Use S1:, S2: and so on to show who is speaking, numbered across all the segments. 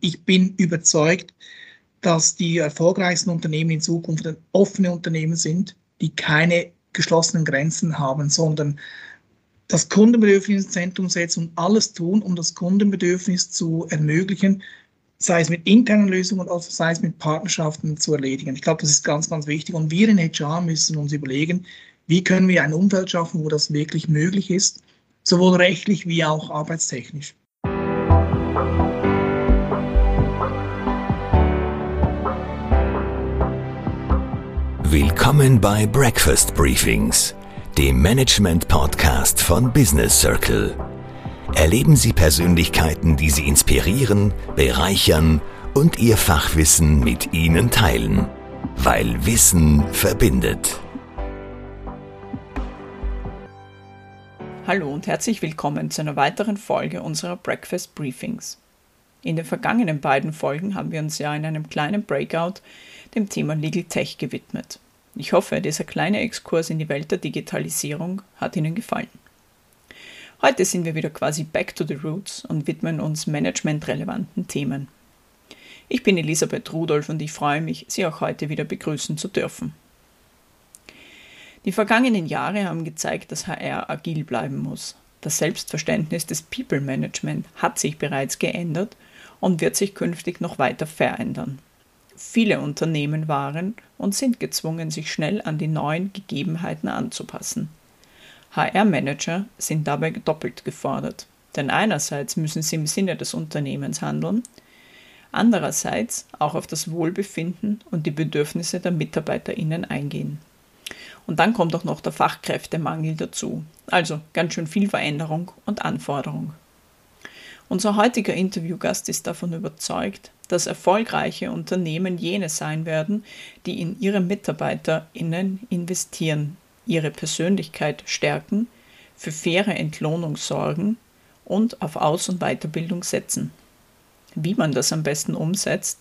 S1: Ich bin überzeugt, dass die erfolgreichsten Unternehmen in Zukunft offene Unternehmen sind, die keine geschlossenen Grenzen haben, sondern das Kundenbedürfnis ins Zentrum setzen und alles tun, um das Kundenbedürfnis zu ermöglichen, sei es mit internen Lösungen oder sei es mit Partnerschaften zu erledigen. Ich glaube, das ist ganz, ganz wichtig. Und wir in HR müssen uns überlegen, wie können wir ein Umfeld schaffen, wo das wirklich möglich ist, sowohl rechtlich wie auch arbeitstechnisch.
S2: Willkommen bei Breakfast Briefings, dem Management-Podcast von Business Circle. Erleben Sie Persönlichkeiten, die Sie inspirieren, bereichern und Ihr Fachwissen mit Ihnen teilen, weil Wissen verbindet.
S3: Hallo und herzlich willkommen zu einer weiteren Folge unserer Breakfast Briefings. In den vergangenen beiden Folgen haben wir uns ja in einem kleinen Breakout dem Thema Legal Tech gewidmet. Ich hoffe, dieser kleine Exkurs in die Welt der Digitalisierung hat Ihnen gefallen. Heute sind wir wieder quasi back to the roots und widmen uns managementrelevanten Themen. Ich bin Elisabeth Rudolph und ich freue mich, Sie auch heute wieder begrüßen zu dürfen. Die vergangenen Jahre haben gezeigt, dass HR agil bleiben muss. Das Selbstverständnis des People Management hat sich bereits geändert und wird sich künftig noch weiter verändern. Viele Unternehmen waren und sind gezwungen, sich schnell an die neuen Gegebenheiten anzupassen. HR-Manager sind dabei doppelt gefordert, denn einerseits müssen sie im Sinne des Unternehmens handeln, andererseits auch auf das Wohlbefinden und die Bedürfnisse der Mitarbeiterinnen eingehen. Und dann kommt auch noch der Fachkräftemangel dazu, also ganz schön viel Veränderung und Anforderung. Unser heutiger Interviewgast ist davon überzeugt, dass erfolgreiche Unternehmen jene sein werden, die in ihre MitarbeiterInnen investieren, ihre Persönlichkeit stärken, für faire Entlohnung sorgen und auf Aus- und Weiterbildung setzen. Wie man das am besten umsetzt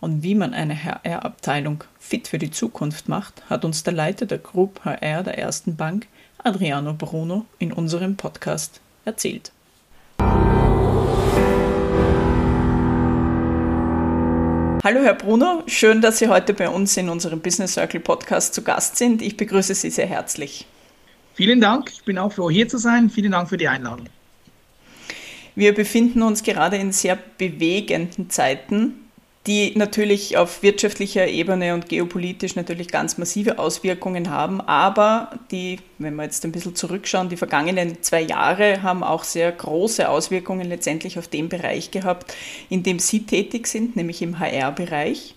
S3: und wie man eine HR-Abteilung fit für die Zukunft macht, hat uns der Leiter der Group HR der Ersten Bank, Adriano Bruno, in unserem Podcast erzählt. Hallo Herr Bruno, schön, dass Sie heute bei uns in unserem Business Circle Podcast zu Gast sind. Ich begrüße Sie sehr herzlich.
S1: Vielen Dank, ich bin auch froh hier zu sein. Vielen Dank für die Einladung.
S3: Wir befinden uns gerade in sehr bewegenden Zeiten die natürlich auf wirtschaftlicher Ebene und geopolitisch natürlich ganz massive Auswirkungen haben, aber die, wenn wir jetzt ein bisschen zurückschauen, die vergangenen zwei Jahre haben auch sehr große Auswirkungen letztendlich auf den Bereich gehabt, in dem Sie tätig sind, nämlich im HR-Bereich.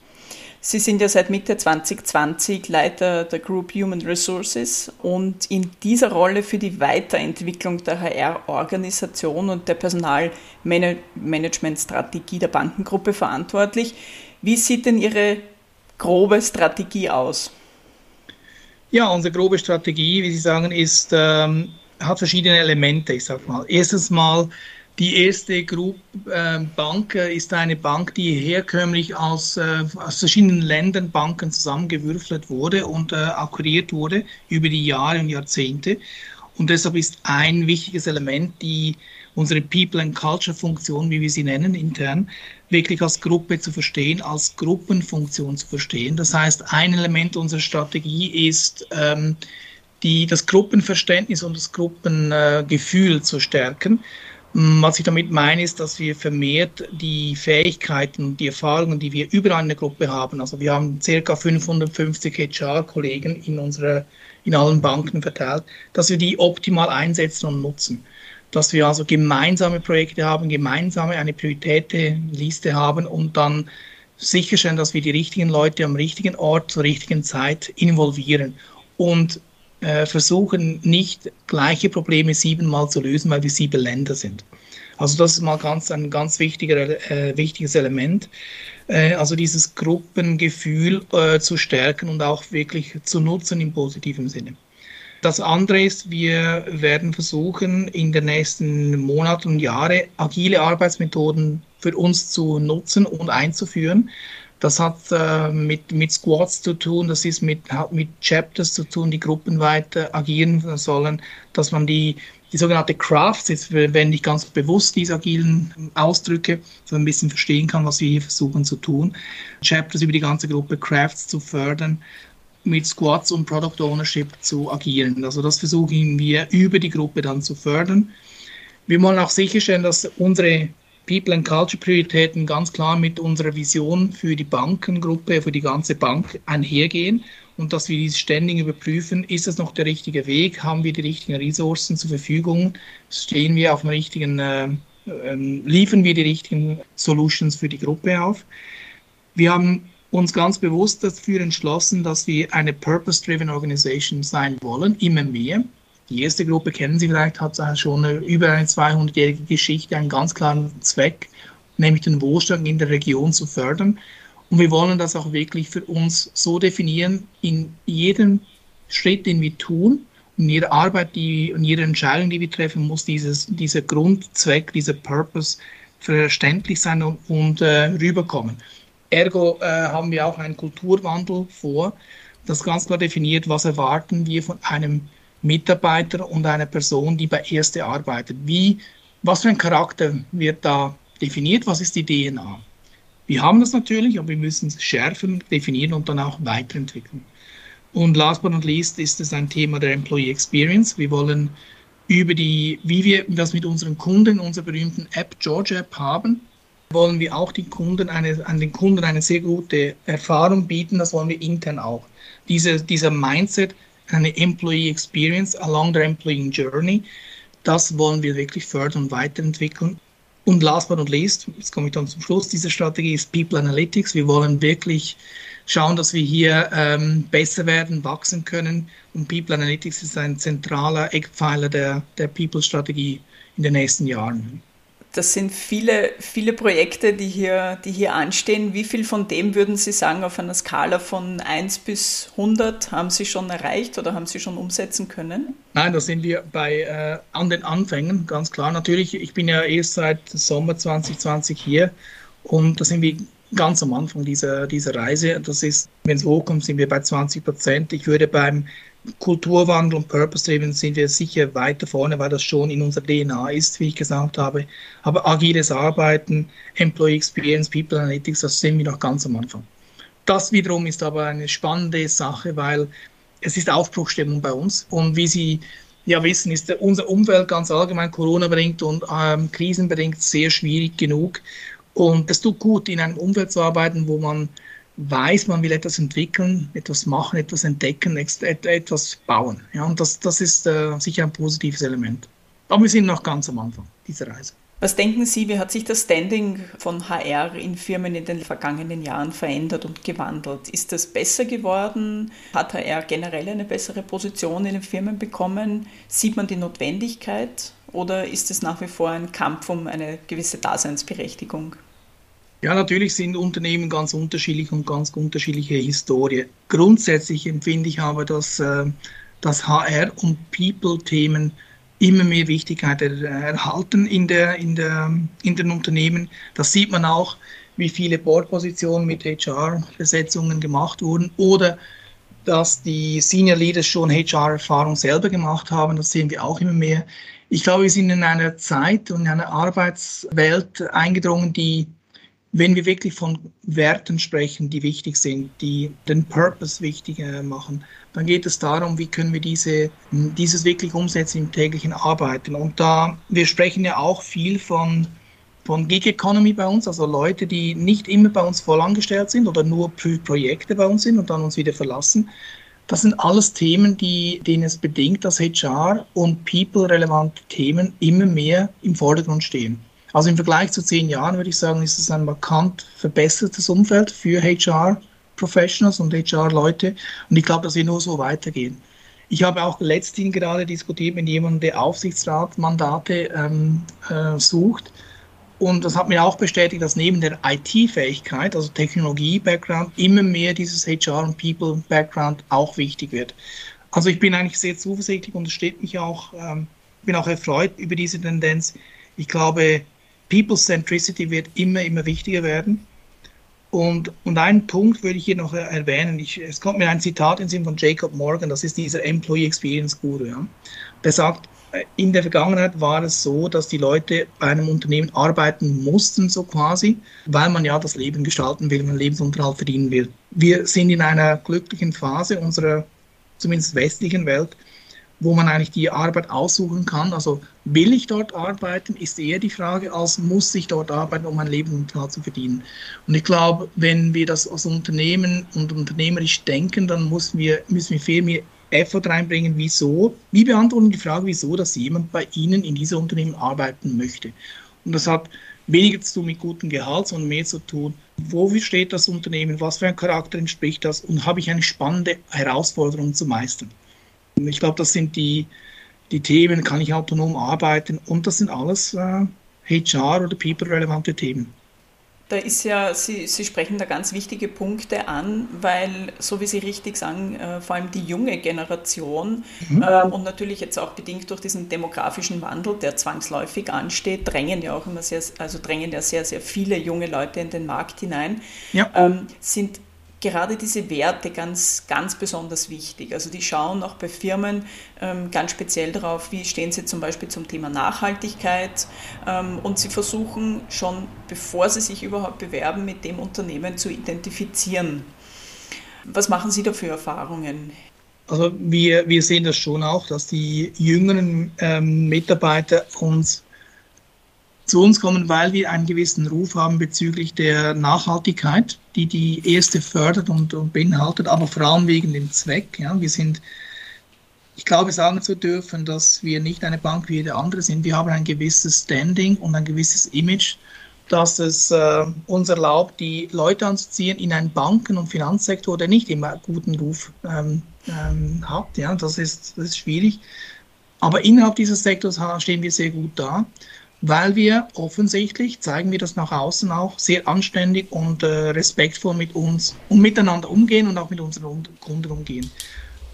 S3: Sie sind ja seit Mitte 2020 Leiter der Group Human Resources und in dieser Rolle für die Weiterentwicklung der HR-Organisation und der Personalmanagementstrategie der Bankengruppe verantwortlich. Wie sieht denn Ihre grobe Strategie aus?
S1: Ja, unsere grobe Strategie, wie Sie sagen, ist, ähm, hat verschiedene Elemente. Ich sage mal, erstens mal die erste Group äh, Bank ist eine Bank, die herkömmlich aus, äh, aus verschiedenen Ländern Banken zusammengewürfelt wurde und äh, akquiriert wurde über die Jahre und Jahrzehnte. Und deshalb ist ein wichtiges Element die unsere People and Culture Funktion, wie wir sie nennen intern, wirklich als Gruppe zu verstehen, als Gruppenfunktion zu verstehen. Das heißt, ein Element unserer Strategie ist ähm, die, das Gruppenverständnis und das Gruppengefühl zu stärken. Was ich damit meine, ist, dass wir vermehrt die Fähigkeiten, die Erfahrungen, die wir überall in der Gruppe haben, also wir haben circa 550 HR-Kollegen in unserer, in allen Banken verteilt, dass wir die optimal einsetzen und nutzen. Dass wir also gemeinsame Projekte haben, gemeinsame eine Prioritätenliste haben und dann sicherstellen, dass wir die richtigen Leute am richtigen Ort zur richtigen Zeit involvieren. Und äh, versuchen nicht gleiche Probleme siebenmal zu lösen, weil wir sieben Länder sind. Also das ist mal ganz ein ganz wichtiger, äh, wichtiges Element. Äh, also dieses Gruppengefühl äh, zu stärken und auch wirklich zu nutzen im positiven Sinne. Das andere ist, wir werden versuchen, in den nächsten Monaten und Jahren agile Arbeitsmethoden für uns zu nutzen und einzuführen. Das hat äh, mit, mit Squads zu tun, das ist mit, hat mit Chapters zu tun, die gruppenweit agieren sollen, dass man die, die sogenannte Crafts, jetzt wenn ich ganz bewusst diese agilen Ausdrücke, so ein bisschen verstehen kann, was wir hier versuchen zu tun. Chapters über die ganze Gruppe Crafts zu fördern, mit Squads und Product Ownership zu agieren. Also das versuchen wir über die Gruppe dann zu fördern. Wir wollen auch sicherstellen, dass unsere People and Culture Prioritäten ganz klar mit unserer Vision für die Bankengruppe, für die ganze Bank einhergehen und dass wir dies ständig überprüfen, ist es noch der richtige Weg, haben wir die richtigen Ressourcen zur Verfügung, stehen wir auf dem richtigen, äh, äh, liefern wir die richtigen Solutions für die Gruppe auf. Wir haben uns ganz bewusst dafür entschlossen, dass wir eine Purpose-Driven Organisation sein wollen, immer mehr. Die erste Gruppe kennen Sie vielleicht, hat schon eine, über eine 200-jährige Geschichte, einen ganz klaren Zweck, nämlich den Wohlstand in der Region zu fördern. Und wir wollen das auch wirklich für uns so definieren, in jedem Schritt, den wir tun, in jeder Arbeit die, und jeder Entscheidung, die wir treffen, muss dieses, dieser Grundzweck, dieser Purpose verständlich sein und, und äh, rüberkommen. Ergo äh, haben wir auch einen Kulturwandel vor, das ganz klar definiert, was erwarten wir von einem Mitarbeiter und einer Person, die bei Erste arbeitet. Wie, was für ein Charakter wird da definiert? Was ist die DNA? Wir haben das natürlich, aber wir müssen es schärfen, definieren und dann auch weiterentwickeln. Und last but not least ist es ein Thema der Employee Experience. Wir wollen über die, wie wir das mit unseren Kunden, unserer berühmten App, George App haben, wollen wir auch die Kunden eine, an den Kunden eine sehr gute Erfahrung bieten. Das wollen wir intern auch. Diese, dieser Mindset, eine Employee Experience along the Employee Journey. Das wollen wir wirklich fördern und weiterentwickeln. Und last but not least, jetzt komme ich dann zum Schluss dieser Strategie, ist People Analytics. Wir wollen wirklich schauen, dass wir hier ähm, besser werden, wachsen können. Und People Analytics ist ein zentraler Eckpfeiler der, der People-Strategie in den nächsten Jahren
S3: das sind viele, viele Projekte, die hier, die hier anstehen. Wie viel von dem würden Sie sagen, auf einer Skala von 1 bis 100 haben Sie schon erreicht oder haben Sie schon umsetzen können?
S1: Nein, da sind wir bei äh, an den Anfängen, ganz klar. Natürlich, ich bin ja erst seit Sommer 2020 hier und da sind wir ganz am Anfang dieser, dieser Reise. Das ist, wenn es hochkommt, sind wir bei 20 Prozent. Ich würde beim Kulturwandel und Purpose-Driven sind wir sicher weiter vorne, weil das schon in unserer DNA ist, wie ich gesagt habe. Aber agiles Arbeiten, Employee Experience, People Analytics, das sehen wir noch ganz am Anfang. Das wiederum ist aber eine spannende Sache, weil es ist Aufbruchstimmung bei uns. Und wie Sie ja wissen, ist unser Umfeld ganz allgemein Corona-bedingt und ähm, krisenbedingt sehr schwierig genug. Und es tut gut, in einem Umfeld zu arbeiten, wo man weiß, man will etwas entwickeln, etwas machen, etwas entdecken, etwas bauen. Ja, und das, das ist äh, sicher ein positives Element. Aber wir sind noch ganz am Anfang dieser Reise.
S3: Was denken Sie, wie hat sich das Standing von HR in Firmen in den vergangenen Jahren verändert und gewandelt? Ist das besser geworden? Hat HR generell eine bessere Position in den Firmen bekommen? Sieht man die Notwendigkeit oder ist es nach wie vor ein Kampf um eine gewisse Daseinsberechtigung?
S1: Ja, natürlich sind Unternehmen ganz unterschiedlich und ganz unterschiedliche Historie. Grundsätzlich empfinde ich aber, dass, äh, dass HR und People-Themen immer mehr Wichtigkeit erhalten in, der, in, der, in den Unternehmen. Das sieht man auch, wie viele Boardpositionen mit HR-Besetzungen gemacht wurden oder dass die Senior Leaders schon HR-Erfahrung selber gemacht haben. Das sehen wir auch immer mehr. Ich glaube, wir sind in einer Zeit und in einer Arbeitswelt eingedrungen, die wenn wir wirklich von Werten sprechen, die wichtig sind, die den Purpose wichtig äh, machen, dann geht es darum, wie können wir diese, dieses wirklich umsetzen im täglichen Arbeiten. Und da, wir sprechen ja auch viel von, von Gig Economy bei uns, also Leute, die nicht immer bei uns vollangestellt sind oder nur für Projekte bei uns sind und dann uns wieder verlassen. Das sind alles Themen, die, denen es bedingt, dass HR und People-relevante Themen immer mehr im Vordergrund stehen. Also im Vergleich zu zehn Jahren würde ich sagen, ist es ein markant verbessertes Umfeld für HR-Professionals und HR-Leute. Und ich glaube, dass wir nur so weitergehen. Ich habe auch letzthin gerade diskutiert mit jemandem, der Aufsichtsratmandate ähm, äh, sucht. Und das hat mir auch bestätigt, dass neben der IT-Fähigkeit, also Technologie-Background, immer mehr dieses HR- und People-Background auch wichtig wird. Also ich bin eigentlich sehr zuversichtlich und es steht mich auch, ähm, bin auch erfreut über diese Tendenz. Ich glaube, People Centricity wird immer, immer wichtiger werden. Und, und einen Punkt würde ich hier noch erwähnen. Ich, es kommt mir ein Zitat in Sinn von Jacob Morgan, das ist dieser Employee Experience Guru. Ja. Der sagt, in der Vergangenheit war es so, dass die Leute bei einem Unternehmen arbeiten mussten, so quasi, weil man ja das Leben gestalten will, man Lebensunterhalt verdienen will. Wir sind in einer glücklichen Phase unserer zumindest westlichen Welt, wo man eigentlich die Arbeit aussuchen kann. Also will ich dort arbeiten, ist eher die Frage, als muss ich dort arbeiten, um mein Lebensunterhalt zu verdienen. Und ich glaube, wenn wir das als Unternehmen und unternehmerisch denken, dann müssen wir, müssen wir viel mehr Effort reinbringen, wieso, wie beantworten die Frage, wieso, dass jemand bei Ihnen in diesem Unternehmen arbeiten möchte. Und das hat weniger zu tun mit gutem Gehalt, sondern mehr zu tun, wo steht das Unternehmen, was für ein Charakter entspricht das und habe ich eine spannende Herausforderung zu meistern. Ich glaube, das sind die, die Themen, kann ich autonom arbeiten und das sind alles äh, HR- oder People-relevante Themen.
S3: Da ist ja, Sie, Sie sprechen da ganz wichtige Punkte an, weil, so wie Sie richtig sagen, äh, vor allem die junge Generation mhm. äh, und natürlich jetzt auch bedingt durch diesen demografischen Wandel, der zwangsläufig ansteht, drängen ja auch immer sehr, also drängen ja sehr, sehr viele junge Leute in den Markt hinein, ja. ähm, sind gerade diese Werte ganz, ganz besonders wichtig. Also die schauen auch bei Firmen ähm, ganz speziell darauf, wie stehen sie zum Beispiel zum Thema Nachhaltigkeit ähm, und sie versuchen schon, bevor sie sich überhaupt bewerben, mit dem Unternehmen zu identifizieren. Was machen Sie da für Erfahrungen?
S1: Also wir, wir sehen das schon auch, dass die jüngeren ähm, Mitarbeiter uns zu uns kommen, weil wir einen gewissen Ruf haben bezüglich der Nachhaltigkeit, die die erste fördert und, und beinhaltet, aber vor allem wegen dem Zweck. Ja. Wir sind, ich glaube, sagen zu dürfen, dass wir nicht eine Bank wie jede andere sind. Wir haben ein gewisses Standing und ein gewisses Image, das es äh, uns erlaubt, die Leute anzuziehen in einen Banken- und Finanzsektor, der nicht immer einen guten Ruf ähm, ähm, hat. Ja. Das, ist, das ist schwierig. Aber innerhalb dieses Sektors stehen wir sehr gut da weil wir offensichtlich, zeigen wir das nach außen auch, sehr anständig und äh, respektvoll mit uns und miteinander umgehen und auch mit unseren Kunden umgehen.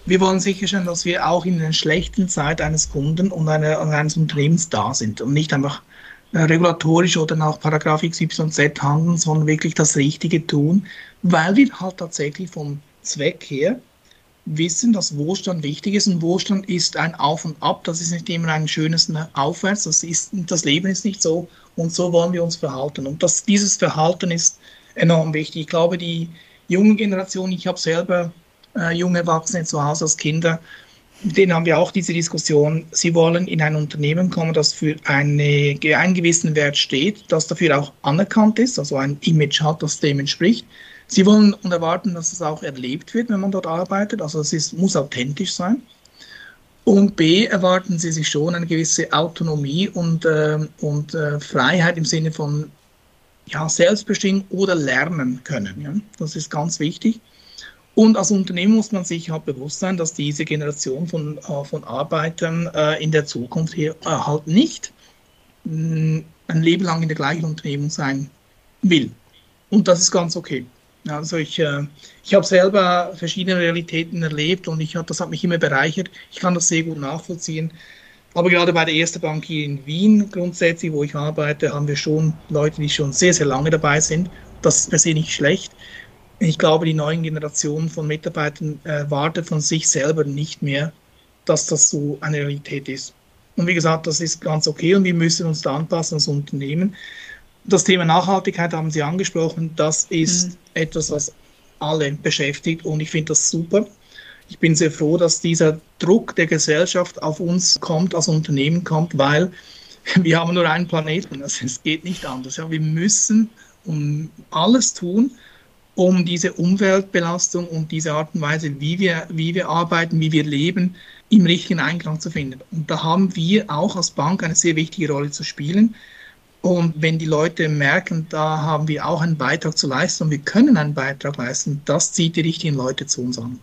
S1: Wir wollen sicherstellen, dass wir auch in der schlechten Zeit eines Kunden und eine, eines Unternehmens da sind und nicht einfach äh, regulatorisch oder nach Paragraph XYZ handeln, sondern wirklich das Richtige tun, weil wir halt tatsächlich vom Zweck her wissen, dass Wohlstand wichtig ist und Wohlstand ist ein Auf und Ab. Das ist nicht immer ein schönes Aufwärts. Das, ist, das Leben ist nicht so und so wollen wir uns verhalten. Und das, dieses Verhalten ist enorm wichtig. Ich glaube, die junge Generation, ich habe selber äh, junge Erwachsene zu Hause als Kinder, mit denen haben wir auch diese Diskussion. Sie wollen in ein Unternehmen kommen, das für eine, einen gewissen Wert steht, das dafür auch anerkannt ist, also ein Image hat, das dem entspricht. Sie wollen und erwarten, dass es auch erlebt wird, wenn man dort arbeitet. Also es ist, muss authentisch sein. Und B, erwarten sie sich schon eine gewisse Autonomie und, äh, und äh, Freiheit im Sinne von ja, Selbstbestimmung oder lernen können. Ja? Das ist ganz wichtig. Und als Unternehmen muss man sich halt bewusst sein, dass diese Generation von, äh, von Arbeitern äh, in der Zukunft hier äh, halt nicht mh, mm, ein Leben lang in der gleichen Unternehmung sein will. Und das ist ganz okay. Also ich, äh, ich habe selber verschiedene Realitäten erlebt und ich das hat mich immer bereichert. Ich kann das sehr gut nachvollziehen. Aber gerade bei der ersten Bank hier in Wien grundsätzlich, wo ich arbeite, haben wir schon Leute, die schon sehr, sehr lange dabei sind. Das ist per se nicht schlecht. Ich glaube, die neuen Generationen von Mitarbeitern erwarten von sich selber nicht mehr, dass das so eine Realität ist. Und wie gesagt, das ist ganz okay und wir müssen uns da anpassen als Unternehmen. Das Thema Nachhaltigkeit haben Sie angesprochen. Das ist mhm. etwas, was alle beschäftigt und ich finde das super. Ich bin sehr froh, dass dieser Druck der Gesellschaft auf uns kommt, als Unternehmen kommt, weil wir haben nur einen Planeten. Also es geht nicht anders. Ja, wir müssen um alles tun, um diese Umweltbelastung und diese Art und Weise, wie wir, wie wir arbeiten, wie wir leben, im richtigen Einklang zu finden. Und da haben wir auch als Bank eine sehr wichtige Rolle zu spielen. Und wenn die Leute merken, da haben wir auch einen Beitrag zu leisten und wir können einen Beitrag leisten, das zieht die richtigen Leute zu uns an.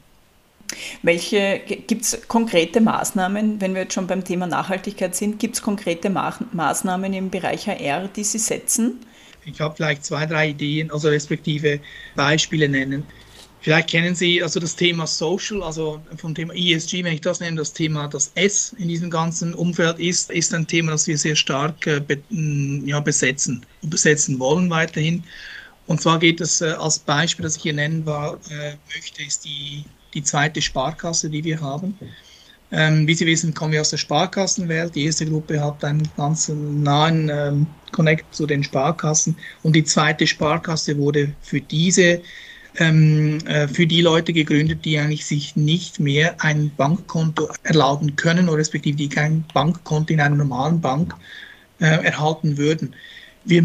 S3: Welche gibt es konkrete Maßnahmen, wenn wir jetzt schon beim Thema Nachhaltigkeit sind, gibt es konkrete Ma Maßnahmen im Bereich HR, die Sie setzen?
S1: Ich habe vielleicht zwei, drei Ideen, also respektive Beispiele nennen. Vielleicht kennen Sie also das Thema Social, also vom Thema ESG, wenn ich das nenne, das Thema das S in diesem ganzen Umfeld ist, ist ein Thema, das wir sehr stark äh, be, mm, ja, besetzen und besetzen wollen weiterhin. Und zwar geht es äh, als Beispiel, das ich hier nennen war, äh, möchte, ist die, die zweite Sparkasse, die wir haben. Ähm, wie Sie wissen, kommen wir aus der Sparkassenwelt. Die erste Gruppe hat einen ganz nahen ähm, Connect zu den Sparkassen und die zweite Sparkasse wurde für diese ähm, äh, für die Leute gegründet, die eigentlich sich nicht mehr ein Bankkonto erlauben können oder respektive die kein Bankkonto in einer normalen Bank äh, erhalten würden. Wir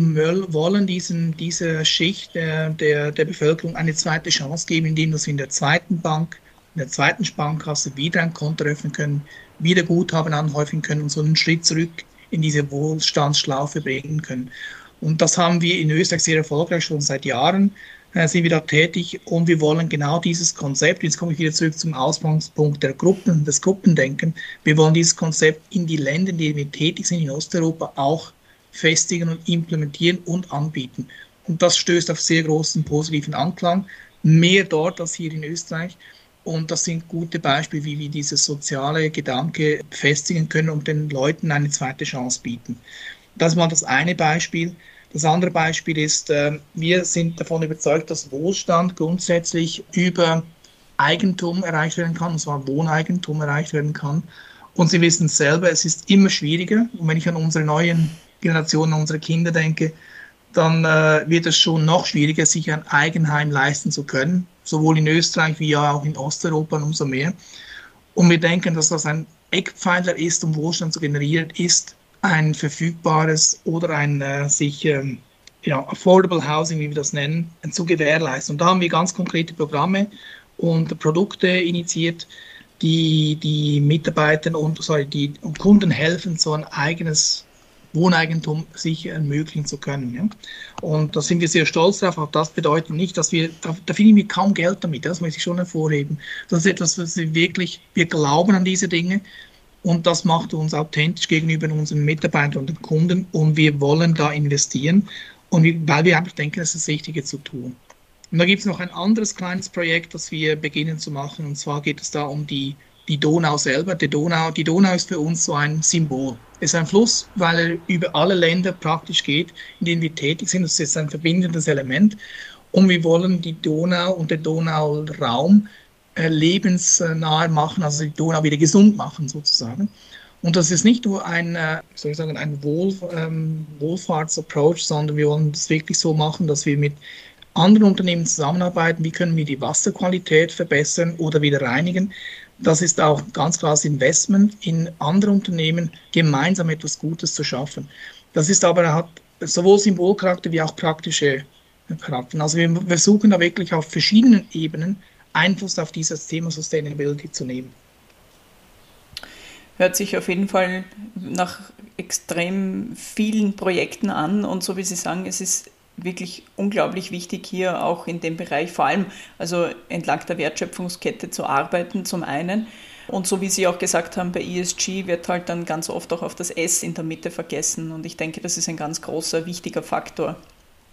S1: wollen diesen, dieser Schicht der, der, der Bevölkerung eine zweite Chance geben, indem wir in der zweiten Bank in der zweiten Sparkasse wieder ein Konto öffnen können, wieder Guthaben anhäufen können und so einen Schritt zurück in diese Wohlstandsschlaufe bringen können. Und das haben wir in Österreich sehr erfolgreich schon seit Jahren äh, sind wir da tätig und wir wollen genau dieses Konzept, jetzt komme ich wieder zurück zum Ausgangspunkt der Gruppen, des Gruppendenken, wir wollen dieses Konzept in die Länder, in denen wir tätig sind, in Osteuropa auch festigen und implementieren und anbieten. Und das stößt auf sehr großen positiven Anklang, mehr dort als hier in Österreich. Und das sind gute Beispiele, wie wir dieses soziale Gedanke festigen können und den Leuten eine zweite Chance bieten. Das mal das eine Beispiel. Das andere Beispiel ist, ähm, wir sind davon überzeugt, dass Wohlstand grundsätzlich über Eigentum erreicht werden kann, und zwar Wohneigentum erreicht werden kann. Und Sie wissen selber, es ist immer schwieriger. Und wenn ich an unsere neuen Generationen, an unsere Kinder denke, dann äh, wird es schon noch schwieriger, sich ein Eigenheim leisten zu können sowohl in Österreich wie auch in Osteuropa und umso mehr. Und wir denken, dass das ein Eckpfeiler ist, um Wohlstand zu generieren, ist ein verfügbares oder ein äh, sich ähm, ja, affordable housing, wie wir das nennen, zu gewährleisten. Und da haben wir ganz konkrete Programme und Produkte initiiert, die die Mitarbeiter und sorry, die Kunden helfen, so ein eigenes Wohneigentum sich ermöglichen zu können. Ja? Und da sind wir sehr stolz drauf. Auch das bedeutet nicht, dass wir, da, da verdienen wir kaum Geld damit. Das muss ich schon hervorheben. Das ist etwas, was wir wirklich, wir glauben an diese Dinge. Und das macht uns authentisch gegenüber unseren Mitarbeitern und den Kunden. Und wir wollen da investieren. Und weil wir einfach denken, es ist das Richtige zu tun. Und da gibt es noch ein anderes kleines Projekt, das wir beginnen zu machen. Und zwar geht es da um die die Donau selber. Die Donau, die Donau ist für uns so ein Symbol. Es ist ein Fluss, weil er über alle Länder praktisch geht, in denen wir tätig sind. Das ist ein verbindendes Element. Und wir wollen die Donau und den Donauraum äh, lebensnah machen, also die Donau wieder gesund machen sozusagen. Und das ist nicht nur ein, äh, soll ich sagen, ein Wohl, ähm, Wohlfahrtsapproach, sondern wir wollen das wirklich so machen, dass wir mit anderen Unternehmen zusammenarbeiten. Wie können wir die Wasserqualität verbessern oder wieder reinigen? das ist auch ganz klar das Investment in andere Unternehmen, gemeinsam etwas Gutes zu schaffen. Das ist aber hat sowohl Symbolcharakter wie auch praktische Charakter. Also wir versuchen da wirklich auf verschiedenen Ebenen Einfluss auf dieses Thema Sustainability zu nehmen.
S3: Hört sich auf jeden Fall nach extrem vielen Projekten an und so wie Sie sagen, es ist wirklich unglaublich wichtig, hier auch in dem Bereich vor allem also entlang der Wertschöpfungskette zu arbeiten, zum einen. Und so wie Sie auch gesagt haben, bei ESG wird halt dann ganz oft auch auf das S in der Mitte vergessen. Und ich denke, das ist ein ganz großer, wichtiger Faktor.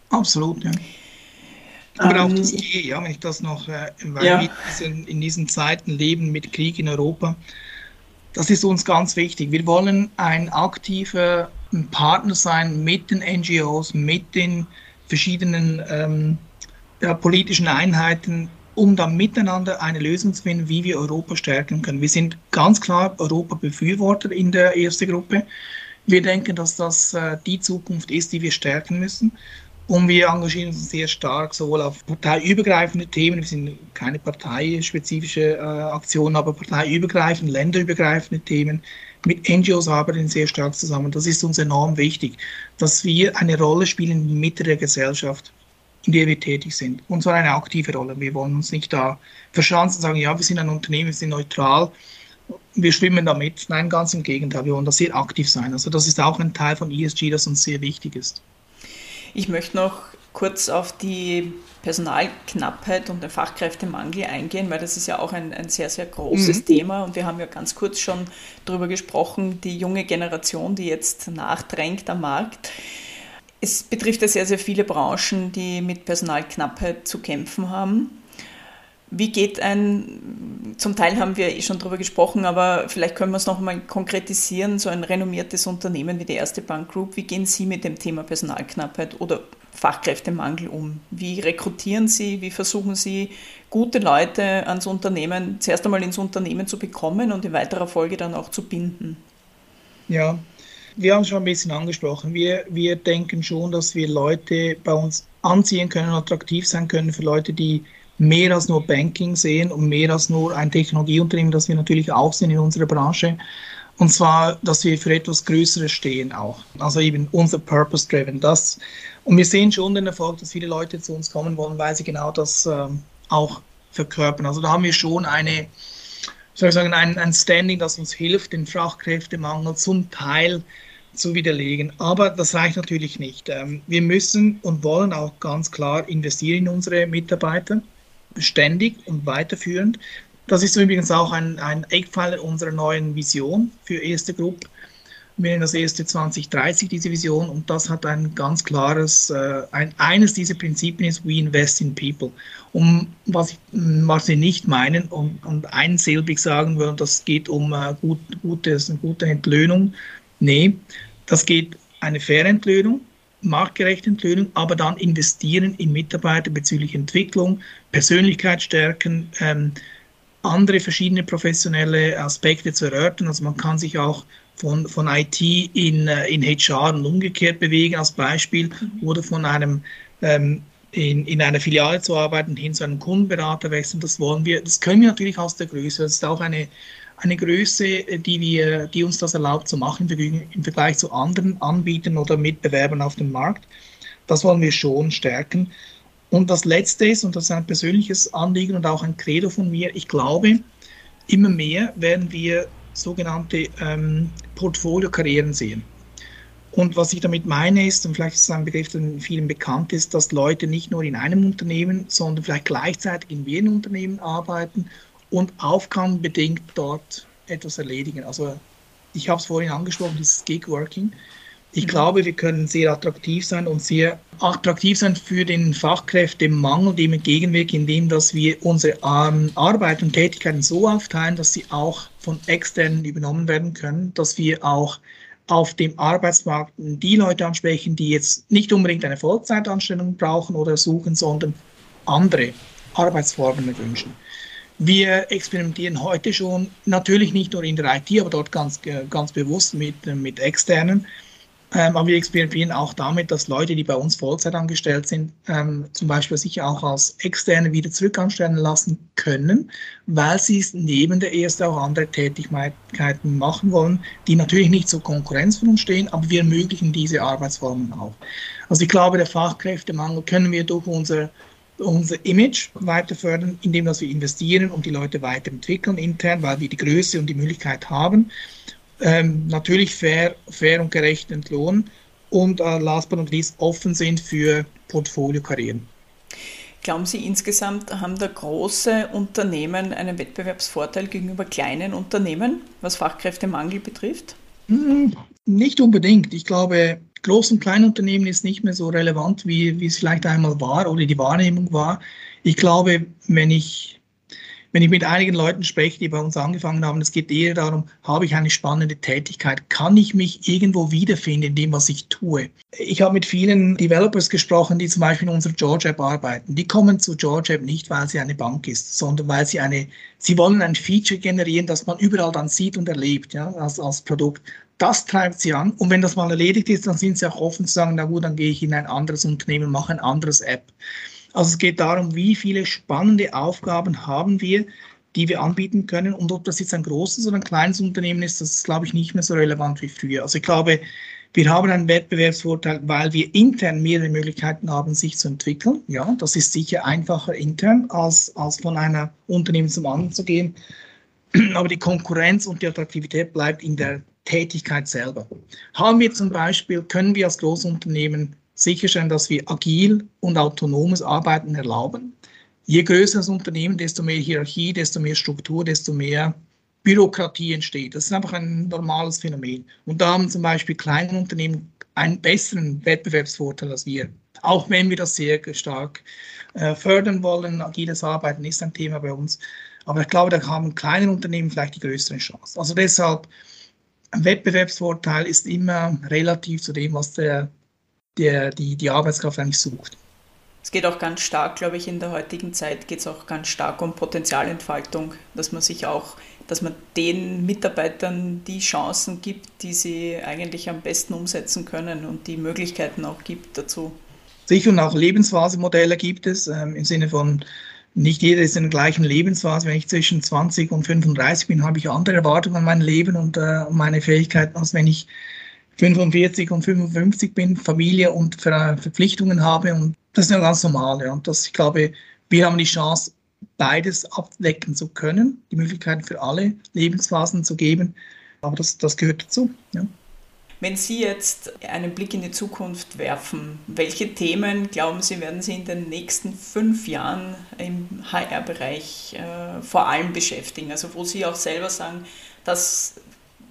S1: Absolut, ja. Aber auch ähm, das G, ja, wenn ich das noch, äh, weil ja. wir in diesen Zeiten leben mit Krieg in Europa, das ist uns ganz wichtig. Wir wollen ein aktiver Partner sein mit den NGOs, mit den verschiedenen ähm, ja, politischen Einheiten, um dann miteinander eine Lösung zu finden, wie wir Europa stärken können. Wir sind ganz klar Europa-Befürworter in der ersten Gruppe. Wir denken, dass das äh, die Zukunft ist, die wir stärken müssen. Und wir engagieren uns sehr stark sowohl auf parteiübergreifende Themen, wir sind keine parteispezifische äh, Aktion, aber parteiübergreifende, länderübergreifende Themen. Mit NGOs arbeiten sehr stark zusammen. Das ist uns enorm wichtig, dass wir eine Rolle spielen in der Mitte der Gesellschaft, in der wir tätig sind. Und zwar eine aktive Rolle. Wir wollen uns nicht da verschanzen und sagen, ja, wir sind ein Unternehmen, wir sind neutral, wir schwimmen damit. Nein, ganz im Gegenteil, wir wollen da sehr aktiv sein. Also das ist auch ein Teil von ESG, das uns sehr wichtig ist.
S3: Ich möchte noch kurz auf die Personalknappheit und den Fachkräftemangel eingehen, weil das ist ja auch ein, ein sehr, sehr großes mhm. Thema und wir haben ja ganz kurz schon darüber gesprochen, die junge Generation, die jetzt nachdrängt am Markt. Es betrifft ja sehr, sehr viele Branchen, die mit Personalknappheit zu kämpfen haben. Wie geht ein, zum Teil haben wir eh schon darüber gesprochen, aber vielleicht können wir es noch mal konkretisieren, so ein renommiertes Unternehmen wie die Erste Bank Group, wie gehen Sie mit dem Thema Personalknappheit oder Fachkräftemangel um? Wie rekrutieren Sie, wie versuchen Sie, gute Leute ans Unternehmen, zuerst einmal ins Unternehmen zu bekommen und in weiterer Folge dann auch zu binden?
S1: Ja, wir haben es schon ein bisschen angesprochen. Wir, wir denken schon, dass wir Leute bei uns anziehen können, attraktiv sein können für Leute, die mehr als nur Banking sehen und mehr als nur ein Technologieunternehmen, das wir natürlich auch sind in unserer Branche. Und zwar, dass wir für etwas Größeres stehen auch. Also eben unser Purpose-Driven. Das, und wir sehen schon den Erfolg, dass viele Leute zu uns kommen wollen, weil sie genau das ähm, auch verkörpern. Also da haben wir schon eine, soll ich sagen, ein, ein Standing, das uns hilft, den Fachkräftemangel zum Teil zu widerlegen. Aber das reicht natürlich nicht. Ähm, wir müssen und wollen auch ganz klar investieren in unsere Mitarbeiter, ständig und weiterführend. Das ist übrigens auch ein, ein Eckpfeiler unserer neuen Vision für Erste Group. Wir nennen das erste 2030 diese Vision und das hat ein ganz klares, äh, ein, eines dieser Prinzipien ist, we invest in people. Um was, ich, was wir nicht meinen und, und einsilbig sagen würden, das geht um äh, gut, gutes, eine gute Entlöhnung. Nee, das geht eine faire Entlöhnung, marktgerechte Entlöhnung, aber dann investieren in Mitarbeiter bezüglich Entwicklung, Persönlichkeit stärken, ähm, andere verschiedene professionelle Aspekte zu erörtern. Also man kann sich auch von, von IT in, äh, in HR und umgekehrt bewegen als Beispiel oder von einem ähm, in, in einer Filiale zu arbeiten hin zu einem Kundenberater wechseln. Das wollen wir. Das können wir natürlich aus der Größe. Das ist auch eine, eine Größe, die, wir, die uns das erlaubt zu machen im Vergleich zu anderen Anbietern oder Mitbewerbern auf dem Markt. Das wollen wir schon stärken. Und das Letzte ist, und das ist ein persönliches Anliegen und auch ein Credo von mir, ich glaube, immer mehr werden wir sogenannte ähm, Portfolio-Karrieren sehen. Und was ich damit meine ist, und vielleicht ist es ein Begriff, der vielen bekannt ist, dass Leute nicht nur in einem Unternehmen, sondern vielleicht gleichzeitig in mehreren Unternehmen arbeiten und aufgabenbedingt dort etwas erledigen. Also ich habe es vorhin angesprochen, dieses Gig-Working. Ich mhm. glaube, wir können sehr attraktiv sein und sehr attraktiv sein für den Fachkräftemangel, dem entgegenwirken, indem dass wir unsere ähm, Arbeit und Tätigkeiten so aufteilen, dass sie auch von externen übernommen werden können, dass wir auch auf dem Arbeitsmarkt die Leute ansprechen, die jetzt nicht unbedingt eine Vollzeitanstellung brauchen oder suchen, sondern andere Arbeitsformen wünschen. Wir experimentieren heute schon, natürlich nicht nur in der IT, aber dort ganz, ganz bewusst mit, mit externen, ähm, aber wir experimentieren auch damit, dass Leute, die bei uns Vollzeit angestellt sind, ähm, zum Beispiel sich auch als Externe wieder zurückanstellen lassen können, weil sie neben der Erste auch andere Tätigkeiten machen wollen, die natürlich nicht zur Konkurrenz von uns stehen, aber wir ermöglichen diese Arbeitsformen auch. Also ich glaube, der Fachkräftemangel können wir durch unser unser Image weiter fördern, indem dass wir investieren und die Leute weiterentwickeln intern, weil wir die Größe und die Möglichkeit haben ähm, natürlich fair, fair und gerecht entlohnen und äh, last but not least offen sind für Portfoliokarrieren.
S3: Glauben Sie insgesamt, haben da große Unternehmen einen Wettbewerbsvorteil gegenüber kleinen Unternehmen, was Fachkräftemangel betrifft?
S1: Hm, nicht unbedingt. Ich glaube, Groß- und Kleinunternehmen ist nicht mehr so relevant, wie, wie es vielleicht einmal war oder die Wahrnehmung war. Ich glaube, wenn ich wenn ich mit einigen Leuten spreche, die bei uns angefangen haben, es geht eher darum, habe ich eine spannende Tätigkeit? Kann ich mich irgendwo wiederfinden in dem, was ich tue? Ich habe mit vielen Developers gesprochen, die zum Beispiel in unserer George App arbeiten. Die kommen zu George App nicht, weil sie eine Bank ist, sondern weil sie eine, sie wollen ein Feature generieren, das man überall dann sieht und erlebt, ja, als, als Produkt. Das treibt sie an. Und wenn das mal erledigt ist, dann sind sie auch offen zu sagen, na gut, dann gehe ich in ein anderes Unternehmen, mache ein anderes App. Also es geht darum, wie viele spannende Aufgaben haben wir, die wir anbieten können. Und ob das jetzt ein großes oder ein kleines Unternehmen ist, das ist, glaube ich, nicht mehr so relevant wie früher. Also ich glaube, wir haben einen Wettbewerbsvorteil, weil wir intern mehrere Möglichkeiten haben, sich zu entwickeln. Ja, das ist sicher einfacher intern, als, als von einer Unternehmen zum anderen zu gehen. Aber die Konkurrenz und die Attraktivität bleibt in der Tätigkeit selber. Haben wir zum Beispiel, können wir als Großunternehmen sicherstellen, dass wir agil und autonomes Arbeiten erlauben. Je größer das Unternehmen, desto mehr Hierarchie, desto mehr Struktur, desto mehr Bürokratie entsteht. Das ist einfach ein normales Phänomen. Und da haben zum Beispiel kleine Unternehmen einen besseren Wettbewerbsvorteil als wir. Auch wenn wir das sehr stark äh, fördern wollen. Agiles Arbeiten ist ein Thema bei uns. Aber ich glaube, da haben kleine Unternehmen vielleicht die größere Chance. Also deshalb, ein Wettbewerbsvorteil ist immer relativ zu dem, was der der die, die Arbeitskraft eigentlich sucht.
S3: Es geht auch ganz stark, glaube ich, in der heutigen Zeit geht es auch ganz stark um Potenzialentfaltung, dass man sich auch, dass man den Mitarbeitern die Chancen gibt, die sie eigentlich am besten umsetzen können und die Möglichkeiten auch gibt dazu.
S1: Sicher und auch Lebensphasemodelle gibt es ähm, im Sinne von nicht jeder ist in der gleichen Lebensphase. Wenn ich zwischen 20 und 35 bin, habe ich andere Erwartungen an mein Leben und äh, meine Fähigkeiten, als wenn ich 45 und 55 bin, Familie und Ver Verpflichtungen habe. Und das ist ja ganz normal. Ja. Und das, ich glaube, wir haben die Chance, beides abdecken zu können, die Möglichkeit für alle Lebensphasen zu geben. Aber das, das gehört dazu. Ja.
S3: Wenn Sie jetzt einen Blick in die Zukunft werfen, welche Themen glauben Sie, werden Sie in den nächsten fünf Jahren im HR-Bereich äh, vor allem beschäftigen? Also wo Sie auch selber sagen, das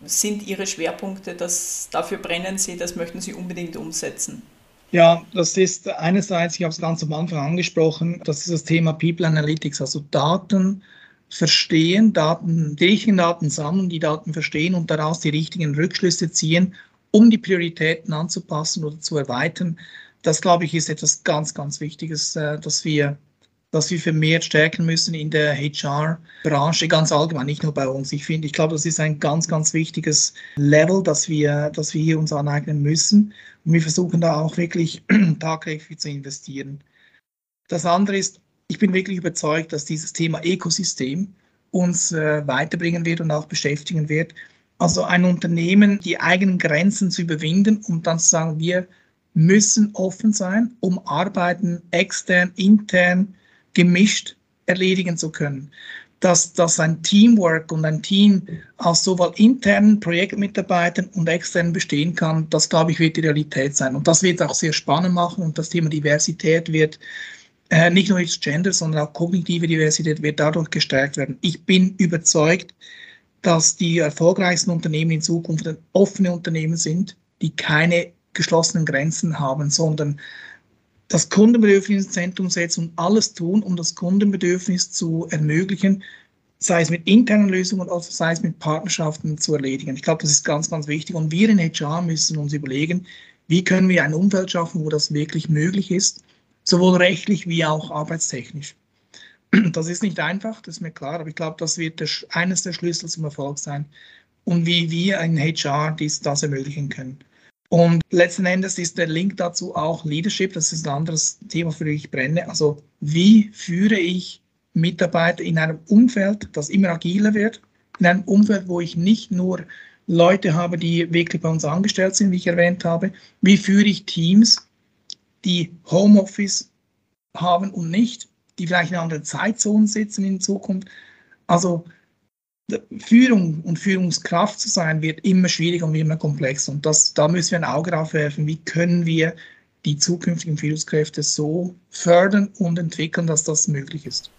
S3: sind Ihre Schwerpunkte, das, dafür brennen Sie, das möchten Sie unbedingt umsetzen?
S1: Ja, das ist einerseits, ich habe es ganz am Anfang angesprochen, das ist das Thema People Analytics, also Daten verstehen, Daten, die richtigen Daten sammeln, die Daten verstehen und daraus die richtigen Rückschlüsse ziehen um die Prioritäten anzupassen oder zu erweitern. Das, glaube ich, ist etwas ganz, ganz Wichtiges, äh, dass wir, dass wir vermehrt stärken müssen in der HR-Branche, ganz allgemein, nicht nur bei uns. Ich finde, ich glaube, das ist ein ganz, ganz wichtiges Level, das wir, das wir hier uns aneignen müssen. Und wir versuchen da auch wirklich tagtäglich zu investieren. Das andere ist, ich bin wirklich überzeugt, dass dieses Thema Ökosystem uns äh, weiterbringen wird und auch beschäftigen wird. Also ein Unternehmen, die eigenen Grenzen zu überwinden und dann zu sagen, wir müssen offen sein, um Arbeiten extern, intern, gemischt erledigen zu können. Dass, dass ein Teamwork und ein Team aus sowohl internen Projektmitarbeitern und externen bestehen kann, das glaube ich wird die Realität sein. Und das wird auch sehr spannend machen und das Thema Diversität wird äh, nicht nur jetzt Gender, sondern auch kognitive Diversität wird dadurch gestärkt werden. Ich bin überzeugt, dass die erfolgreichsten Unternehmen in Zukunft offene Unternehmen sind, die keine geschlossenen Grenzen haben, sondern das Kundenbedürfnis ins Zentrum setzen und alles tun, um das Kundenbedürfnis zu ermöglichen, sei es mit internen Lösungen, also sei es mit Partnerschaften zu erledigen. Ich glaube, das ist ganz, ganz wichtig. Und wir in HR müssen uns überlegen, wie können wir ein Umfeld schaffen, wo das wirklich möglich ist, sowohl rechtlich wie auch arbeitstechnisch. Das ist nicht einfach, das ist mir klar, aber ich glaube, das wird der, eines der Schlüssel zum Erfolg sein und wie wir in HR dies, das ermöglichen können. Und letzten Endes ist der Link dazu auch Leadership, das ist ein anderes Thema, für das ich brenne. Also wie führe ich Mitarbeiter in einem Umfeld, das immer agiler wird, in einem Umfeld, wo ich nicht nur Leute habe, die wirklich bei uns angestellt sind, wie ich erwähnt habe, wie führe ich Teams, die Homeoffice haben und nicht, die vielleicht in anderen Zeitzonen sitzen in Zukunft. Also Führung und Führungskraft zu sein wird immer schwieriger und immer komplexer. Und das, da müssen wir ein Auge drauf werfen, wie können wir die zukünftigen Führungskräfte so fördern und entwickeln, dass das möglich ist.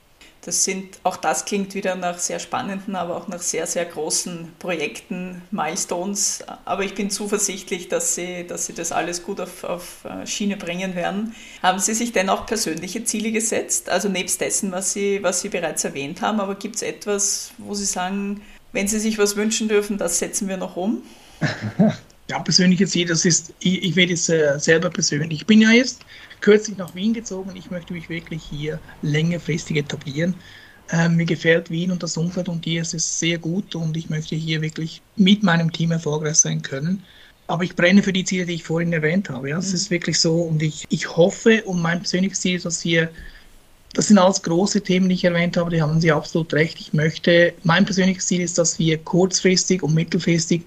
S3: Das sind, auch das klingt wieder nach sehr spannenden, aber auch nach sehr, sehr großen Projekten, Milestones. Aber ich bin zuversichtlich, dass Sie, dass Sie das alles gut auf, auf äh, Schiene bringen werden. Haben Sie sich denn auch persönliche Ziele gesetzt? Also nebst dessen, was Sie, was Sie bereits erwähnt haben, aber gibt es etwas, wo Sie sagen, wenn Sie sich was wünschen dürfen, das setzen wir noch um?
S1: Ja, persönliche Ziel, das ist, ich, ich werde jetzt äh, selber persönlich. Ich bin ja jetzt kürzlich nach Wien gezogen. Ich möchte mich wirklich hier längerfristig etablieren. Ähm, mir gefällt Wien und das Umfeld und hier ist es sehr gut und ich möchte hier wirklich mit meinem Team erfolgreich sein können. Aber ich brenne für die Ziele, die ich vorhin erwähnt habe. Ja, es mhm. ist wirklich so und ich, ich hoffe und mein persönliches Ziel ist, dass wir das sind alles große Themen, die ich erwähnt habe, die haben Sie absolut recht. Ich möchte, mein persönliches Ziel ist, dass wir kurzfristig und mittelfristig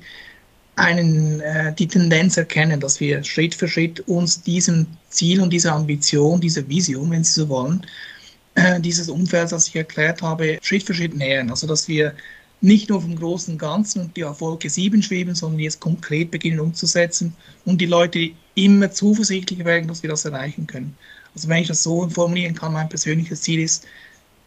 S1: einen, äh, die Tendenz erkennen, dass wir Schritt für Schritt uns diesem Ziel und dieser Ambition, dieser Vision, wenn Sie so wollen, äh, dieses Umfeld, das ich erklärt habe, Schritt für Schritt nähern. Also dass wir nicht nur vom großen Ganzen und die Erfolge sieben schweben, sondern jetzt konkret beginnen umzusetzen und die Leute immer zuversichtlicher werden, dass wir das erreichen können. Also wenn ich das so formulieren kann, mein persönliches Ziel ist,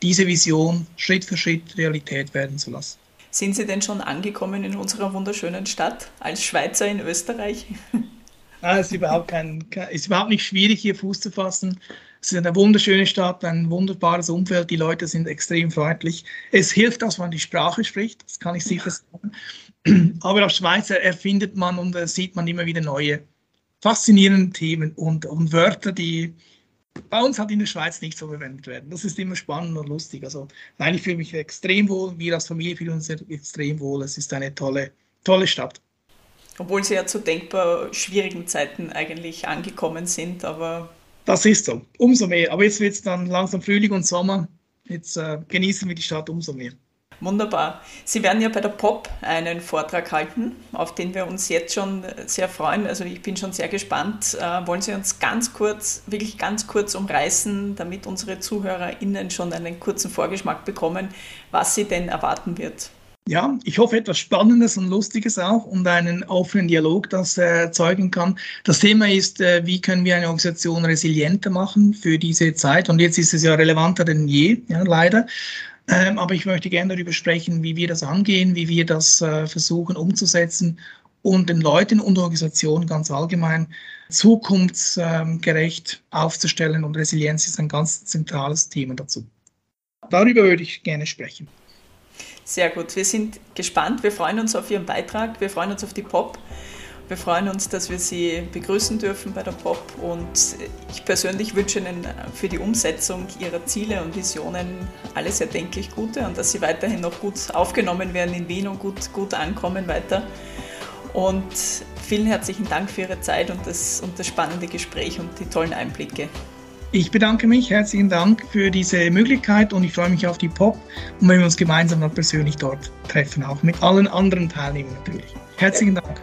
S1: diese Vision Schritt für Schritt Realität werden zu lassen.
S3: Sind Sie denn schon angekommen in unserer wunderschönen Stadt als Schweizer in Österreich?
S1: Ah, es ist überhaupt, kein, ist überhaupt nicht schwierig, hier Fuß zu fassen. Es ist eine wunderschöne Stadt, ein wunderbares Umfeld. Die Leute sind extrem freundlich. Es hilft, dass man die Sprache spricht, das kann ich sicher sagen. Aber als Schweizer erfindet man und sieht man immer wieder neue faszinierende Themen und, und Wörter, die bei uns halt in der Schweiz nicht so verwendet werden. Das ist immer spannend und lustig. Also nein, ich fühle mich extrem wohl. Wir als Familie fühlen uns extrem wohl. Es ist eine tolle, tolle Stadt.
S3: Obwohl sie ja zu denkbar schwierigen Zeiten eigentlich angekommen sind, aber.
S1: Das ist so, umso mehr. Aber jetzt wird es dann langsam Frühling und Sommer. Jetzt äh, genießen wir die Stadt umso mehr.
S3: Wunderbar. Sie werden ja bei der POP einen Vortrag halten, auf den wir uns jetzt schon sehr freuen. Also ich bin schon sehr gespannt. Äh, wollen Sie uns ganz kurz, wirklich ganz kurz umreißen, damit unsere ZuhörerInnen schon einen kurzen Vorgeschmack bekommen, was sie denn erwarten wird?
S1: Ja, ich hoffe etwas Spannendes und Lustiges auch und einen offenen Dialog, das äh, erzeugen kann. Das Thema ist, äh, wie können wir eine Organisation resilienter machen für diese Zeit? Und jetzt ist es ja relevanter denn je, ja, leider. Ähm, aber ich möchte gerne darüber sprechen, wie wir das angehen, wie wir das äh, versuchen umzusetzen und den Leuten und Organisationen ganz allgemein zukunftsgerecht aufzustellen. Und Resilienz ist ein ganz zentrales Thema dazu. Darüber würde ich gerne sprechen.
S3: Sehr gut. Wir sind gespannt. Wir freuen uns auf Ihren Beitrag. Wir freuen uns auf die POP. Wir freuen uns, dass wir Sie begrüßen dürfen bei der POP und ich persönlich wünsche Ihnen für die Umsetzung Ihrer Ziele und Visionen alles erdenklich Gute und dass Sie weiterhin noch gut aufgenommen werden in Wien und gut, gut ankommen weiter. Und vielen herzlichen Dank für Ihre Zeit und das, und das spannende Gespräch und die tollen Einblicke.
S1: Ich bedanke mich, herzlichen Dank für diese Möglichkeit und ich freue mich auf die POP und wenn wir uns gemeinsam dann persönlich dort treffen, auch mit allen anderen Teilnehmern natürlich. Herzlichen Dank.